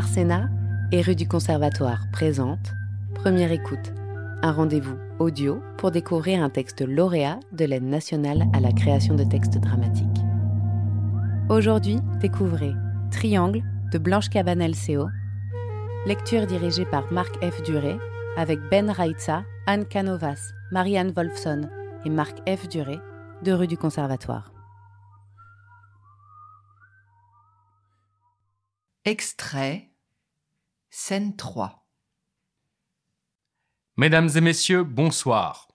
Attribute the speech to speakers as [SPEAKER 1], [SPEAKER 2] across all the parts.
[SPEAKER 1] Arsena et rue du Conservatoire présente Première écoute, un rendez-vous audio pour découvrir un texte lauréat de l'aide nationale à la création de textes dramatiques. Aujourd'hui, découvrez Triangle de Blanche Cabanel-Seo, lecture dirigée par Marc F. Duré avec Ben Raitza, Anne Canovas, Marianne Wolfson et Marc F. Duré de rue du Conservatoire.
[SPEAKER 2] Extrait, scène 3.
[SPEAKER 3] Mesdames et messieurs, bonsoir.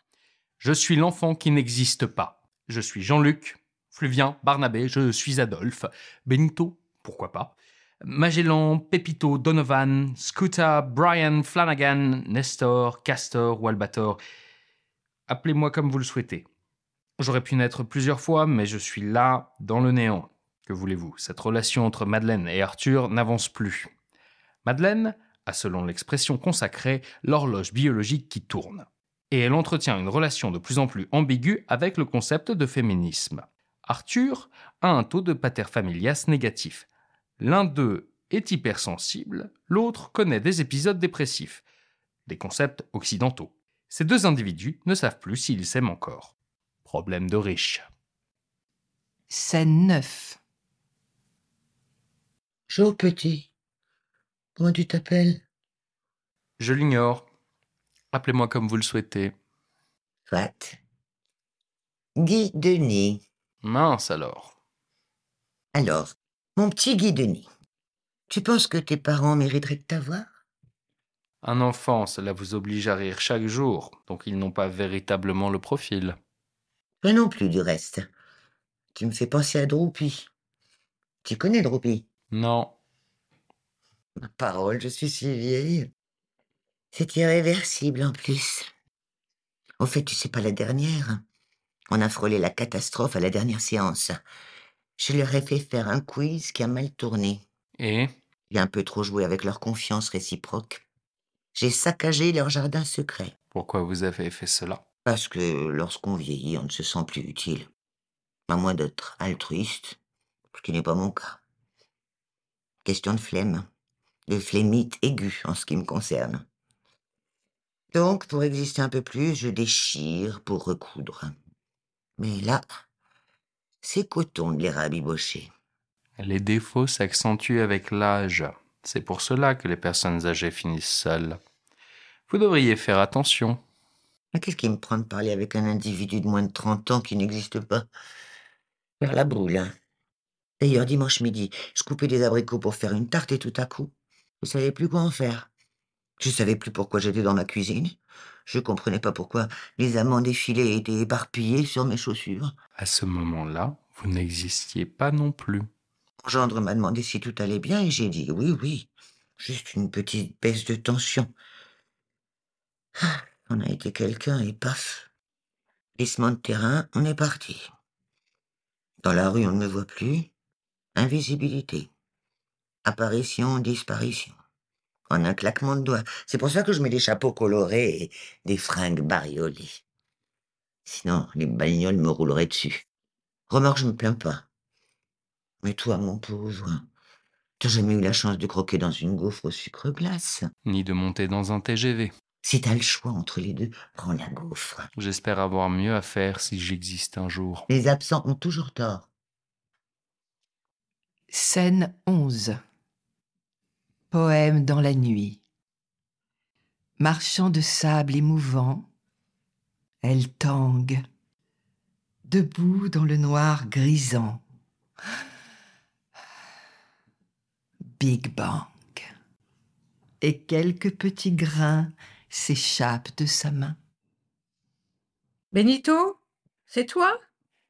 [SPEAKER 3] Je suis l'enfant qui n'existe pas. Je suis Jean-Luc, Fluvien, Barnabé, je suis Adolphe, Benito, pourquoi pas, Magellan, Pepito, Donovan, Scooter, Brian, Flanagan, Nestor, Castor ou Albator. Appelez-moi comme vous le souhaitez. J'aurais pu naître plusieurs fois, mais je suis là, dans le néant. Que voulez-vous? Cette relation entre Madeleine et Arthur n'avance plus. Madeleine a, selon l'expression consacrée, l'horloge biologique qui tourne. Et elle entretient une relation de plus en plus ambiguë avec le concept de féminisme. Arthur a un taux de paterfamilias négatif. L'un d'eux est hypersensible, l'autre connaît des épisodes dépressifs. Des concepts occidentaux. Ces deux individus ne savent plus s'ils s'aiment encore. Problème de riche.
[SPEAKER 2] Scène 9.
[SPEAKER 4] Joe Petit. Comment tu t'appelles?
[SPEAKER 3] Je l'ignore. Appelez-moi comme vous le souhaitez.
[SPEAKER 4] Soit. Guy Denis.
[SPEAKER 3] Mince alors.
[SPEAKER 4] Alors, mon petit Guy Denis, tu penses que tes parents mériteraient de t'avoir?
[SPEAKER 3] Un enfant, cela vous oblige à rire chaque jour, donc ils n'ont pas véritablement le profil.
[SPEAKER 4] Toi non plus, du reste. Tu me fais penser à Droupy. Tu connais Droupy
[SPEAKER 3] Non.
[SPEAKER 4] Ma parole, je suis si vieille. C'est irréversible en plus. Au fait, tu sais pas la dernière. On a frôlé la catastrophe à la dernière séance. Je leur ai fait faire un quiz qui a mal tourné.
[SPEAKER 3] Et?
[SPEAKER 4] J'ai un peu trop joué avec leur confiance réciproque. J'ai saccagé leur jardin secret.
[SPEAKER 3] pourquoi vous avez fait cela?
[SPEAKER 4] Parce que lorsqu'on vieillit, on ne se sent plus utile. À moins d'être altruiste, ce qui n'est pas mon cas. Question de flemme. De flémite aiguë en ce qui me concerne. Donc, pour exister un peu plus, je déchire pour recoudre. Mais là, c'est coton de les rabibocher.
[SPEAKER 3] Les défauts s'accentuent avec l'âge. C'est pour cela que les personnes âgées finissent seules. Vous devriez faire attention.
[SPEAKER 4] Qu'est-ce qui me prend de parler avec un individu de moins de 30 ans qui n'existe pas? Faire la boule. hein. D'ailleurs, dimanche midi, je coupais des abricots pour faire une tarte et tout à coup, je savais plus quoi en faire. Je savais plus pourquoi j'étais dans ma cuisine. Je comprenais pas pourquoi les amandes effilées étaient éparpillées sur mes chaussures.
[SPEAKER 3] À ce moment-là, vous n'existiez pas non plus.
[SPEAKER 4] Mon gendre m'a demandé si tout allait bien et j'ai dit oui, oui. Juste une petite baisse de tension. Ah, on a été quelqu'un et paf. Glissement de terrain, on est parti. Dans la rue, on ne me voit plus. Invisibilité. Apparition, disparition. En un claquement de doigts. C'est pour ça que je mets des chapeaux colorés et des fringues bariolées. Sinon, les bagnoles me rouleraient dessus. Remarque, je me plains pas. Mais toi, mon pauvre, t'as jamais eu la chance de croquer dans une gaufre au sucre glace?
[SPEAKER 3] Ni de monter dans un TGV.
[SPEAKER 4] Si t'as le choix entre les deux, prends la gaufre.
[SPEAKER 3] J'espère avoir mieux à faire si j'existe un jour.
[SPEAKER 4] Les absents ont toujours tort.
[SPEAKER 2] Scène 11. Poème dans la nuit. Marchant de sable émouvant, elle tangue, debout dans le noir grisant. Big Bang. Et quelques petits grains s'échappent de sa main.
[SPEAKER 5] Benito C'est toi?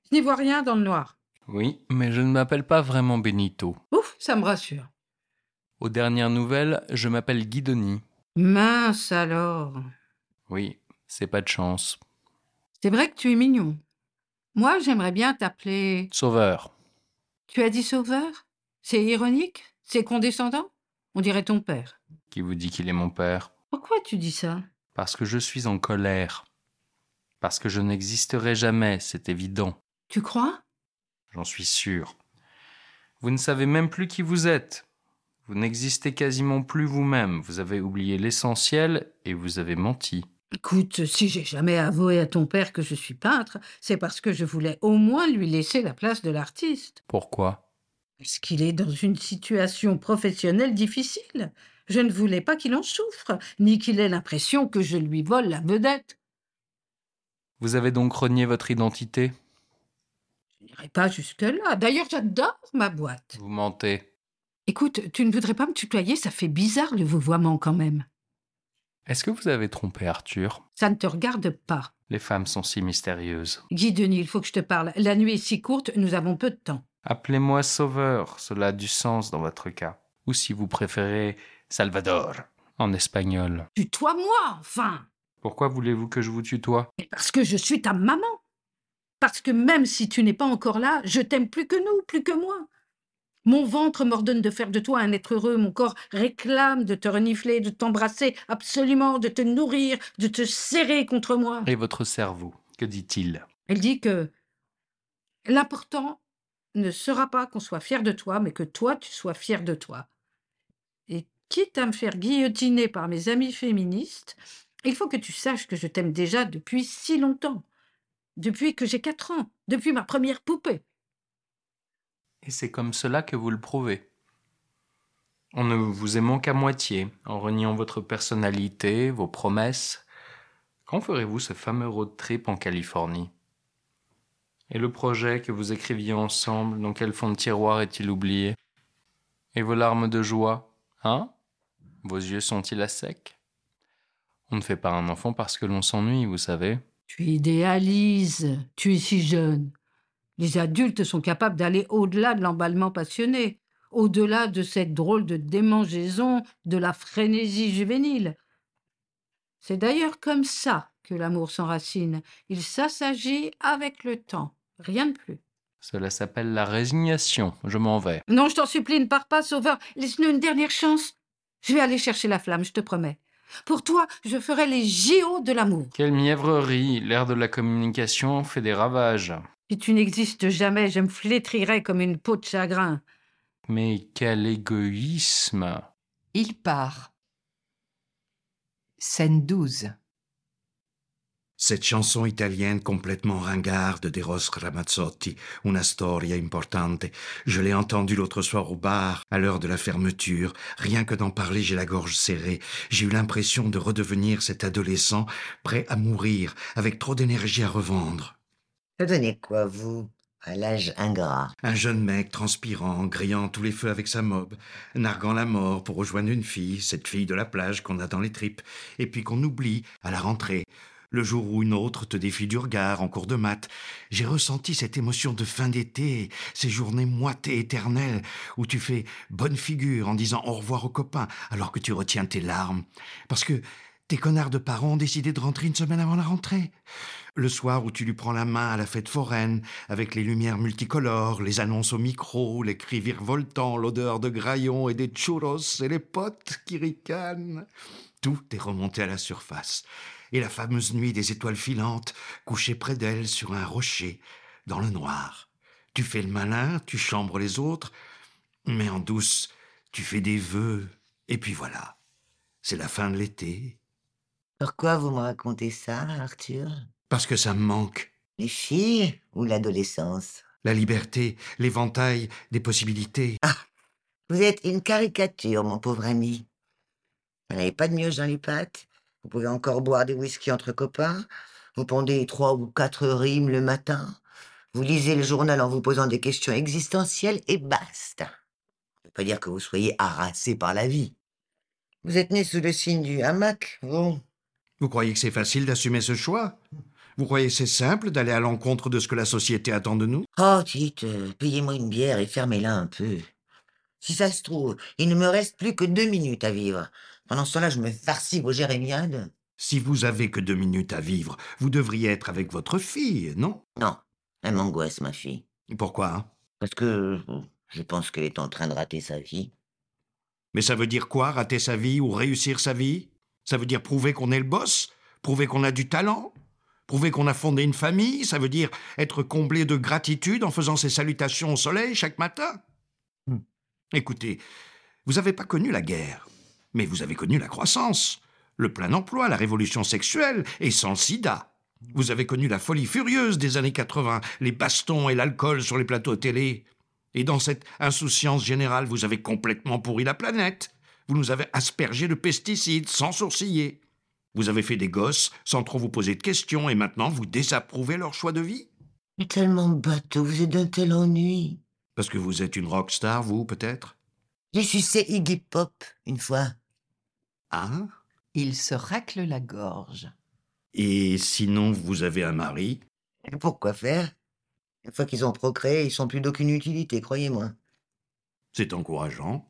[SPEAKER 5] Je n'y vois rien dans le noir.
[SPEAKER 3] Oui, mais je ne m'appelle pas vraiment Benito.
[SPEAKER 5] Ouf, ça me rassure.
[SPEAKER 3] Aux dernières nouvelles, je m'appelle Guidoni.
[SPEAKER 5] Mince alors.
[SPEAKER 3] Oui, c'est pas de chance.
[SPEAKER 5] C'est vrai que tu es mignon. Moi, j'aimerais bien t'appeler.
[SPEAKER 3] Sauveur.
[SPEAKER 5] Tu as dit sauveur? C'est ironique? C'est condescendant? On dirait ton père.
[SPEAKER 3] Qui vous dit qu'il est mon père?
[SPEAKER 5] Pourquoi tu dis ça?
[SPEAKER 3] Parce que je suis en colère. Parce que je n'existerai jamais, c'est évident.
[SPEAKER 5] Tu crois?
[SPEAKER 3] J'en suis sûr. Vous ne savez même plus qui vous êtes. Vous n'existez quasiment plus vous-même. Vous avez oublié l'essentiel et vous avez menti.
[SPEAKER 5] Écoute, si j'ai jamais avoué à ton père que je suis peintre, c'est parce que je voulais au moins lui laisser la place de l'artiste.
[SPEAKER 3] Pourquoi?
[SPEAKER 5] Parce qu'il est dans une situation professionnelle difficile. Je ne voulais pas qu'il en souffre, ni qu'il ait l'impression que je lui vole la vedette.
[SPEAKER 3] Vous avez donc renié votre identité?
[SPEAKER 5] Je n'irai pas jusque-là. D'ailleurs, j'adore ma boîte.
[SPEAKER 3] Vous mentez.
[SPEAKER 5] Écoute, tu ne voudrais pas me tutoyer? Ça fait bizarre le vouvoiement quand même.
[SPEAKER 3] Est-ce que vous avez trompé Arthur?
[SPEAKER 5] Ça ne te regarde pas.
[SPEAKER 3] Les femmes sont si mystérieuses.
[SPEAKER 5] Guy Denis, il faut que je te parle. La nuit est si courte, nous avons peu de temps.
[SPEAKER 3] Appelez-moi Sauveur, cela a du sens dans votre cas. Ou si vous préférez Salvador, en espagnol.
[SPEAKER 5] Tutoie-moi, enfin
[SPEAKER 3] Pourquoi voulez-vous que je vous tutoie?
[SPEAKER 5] Parce que je suis ta maman. Parce que même si tu n'es pas encore là, je t'aime plus que nous, plus que moi. Mon ventre m'ordonne de faire de toi un être heureux, mon corps réclame de te renifler, de t'embrasser, absolument, de te nourrir, de te serrer contre moi.
[SPEAKER 3] Et votre cerveau, que dit-il?
[SPEAKER 5] Elle dit que l'important ne sera pas qu'on soit fier de toi, mais que toi, tu sois fier de toi. Et quitte à me faire guillotiner par mes amis féministes, il faut que tu saches que je t'aime déjà depuis si longtemps. Depuis que j'ai quatre ans, depuis ma première poupée.
[SPEAKER 3] Et c'est comme cela que vous le prouvez. En ne vous aimant qu'à moitié, en reniant votre personnalité, vos promesses. Quand ferez-vous ce fameux road trip en Californie? Et le projet que vous écriviez ensemble, dans quel fond de tiroir est-il oublié? Et vos larmes de joie, hein? Vos yeux sont-ils à sec? On ne fait pas un enfant parce que l'on s'ennuie, vous savez.
[SPEAKER 5] Tu idéalises, tu es si jeune. Les adultes sont capables d'aller au-delà de l'emballement passionné, au-delà de cette drôle de démangeaison de la frénésie juvénile. C'est d'ailleurs comme ça que l'amour s'enracine. Il s'assagit avec le temps, rien de plus.
[SPEAKER 3] Cela s'appelle la résignation. Je m'en vais.
[SPEAKER 5] Non, je t'en supplie, ne pars pas, Sauveur. Laisse-nous une dernière chance. Je vais aller chercher la flamme, je te promets. Pour toi, je ferai les JO de l'amour.
[SPEAKER 3] Quelle mièvrerie L'ère de la communication fait des ravages.
[SPEAKER 5] Si tu n'existes jamais, je me flétrirai comme une peau de chagrin.
[SPEAKER 3] Mais quel égoïsme
[SPEAKER 2] Il part. Scène 12.
[SPEAKER 6] Cette chanson italienne complètement ringarde d'Eros Ramazzotti, Una storia importante, je l'ai entendue l'autre soir au bar, à l'heure de la fermeture. Rien que d'en parler, j'ai la gorge serrée. J'ai eu l'impression de redevenir cet adolescent prêt à mourir, avec trop d'énergie à revendre.
[SPEAKER 4] Donnait quoi, vous, à l'âge ingrat?
[SPEAKER 6] Un jeune mec transpirant, grillant tous les feux avec sa mob, narguant la mort pour rejoindre une fille, cette fille de la plage qu'on a dans les tripes, et puis qu'on oublie à la rentrée. Le jour où une autre te défie du regard en cours de maths, j'ai ressenti cette émotion de fin d'été, ces journées moites et éternelles où tu fais bonne figure en disant au revoir aux copains alors que tu retiens tes larmes. Parce que tes connards de parents ont décidé de rentrer une semaine avant la rentrée. Le soir où tu lui prends la main à la fête foraine, avec les lumières multicolores, les annonces au micro, les cris virevoltants, l'odeur de graillons et des churros et les potes qui ricanent. Tout est remonté à la surface. Et la fameuse nuit des étoiles filantes, couchée près d'elle sur un rocher, dans le noir. Tu fais le malin, tu chambres les autres, mais en douce, tu fais des vœux, et puis voilà. C'est la fin de l'été.
[SPEAKER 4] Pourquoi vous me racontez ça, Arthur?
[SPEAKER 6] Parce que ça me manque.
[SPEAKER 4] Les filles ou l'adolescence?
[SPEAKER 6] La liberté, l'éventail des possibilités.
[SPEAKER 4] Vous êtes une caricature, mon pauvre ami. Vous n'avez pas de mioche dans les pattes Vous pouvez encore boire des whisky entre copains? Vous pondez trois ou quatre rimes le matin? Vous lisez le journal en vous posant des questions existentielles et basta. Ça veut pas dire que vous soyez harassé par la vie. Vous êtes né sous le signe du hamac, vous
[SPEAKER 6] Vous croyez que c'est facile d'assumer ce choix? Vous croyez que c'est simple d'aller à l'encontre de ce que la société attend de nous?
[SPEAKER 4] Oh, dites, euh, payez-moi une bière et fermez-la un peu. Si ça se trouve, il ne me reste plus que deux minutes à vivre. Pendant ce temps-là, je me farcis vos jérémiades.
[SPEAKER 6] Si vous avez que deux minutes à vivre, vous devriez être avec votre fille, non?
[SPEAKER 4] Non, elle m'angoisse, ma fille.
[SPEAKER 6] Pourquoi?
[SPEAKER 4] Parce que euh, je pense qu'elle est en train de rater sa vie.
[SPEAKER 6] Mais ça veut dire quoi, rater sa vie ou réussir sa vie? Ça veut dire prouver qu'on est le boss Prouver qu'on a du talent Prouver qu'on a fondé une famille Ça veut dire être comblé de gratitude en faisant ses salutations au soleil chaque matin
[SPEAKER 2] Hmm.
[SPEAKER 6] Écoutez, Vous n'avez pas connu la guerre, mais vous avez connu la croissance, le plein emploi, la révolution sexuelle, et sans le sida. Vous avez connu la folie furieuse des années 80, les bastons et l'alcool sur les plateaux télé. Et dans cette insouciance générale, vous avez complètement pourri la planète. Vous nous avez aspergé de pesticides sans sourciller. Vous avez fait des gosses sans trop vous poser de questions et maintenant vous désapprouvez leur choix de vie
[SPEAKER 4] Mais tellement bateau, vous êtes d'un tel ennui.
[SPEAKER 6] Parce que vous êtes une rockstar, vous, peut-être?
[SPEAKER 4] J'ai sucé Iggy Pop une fois.
[SPEAKER 6] Ah?
[SPEAKER 2] Il se racle la gorge.
[SPEAKER 6] Et sinon, vous avez un mari?
[SPEAKER 4] Et pourquoi faire? Une fois qu'ils ont procréé, ils sont plus d'aucune utilité, croyez-moi.
[SPEAKER 6] C'est encourageant.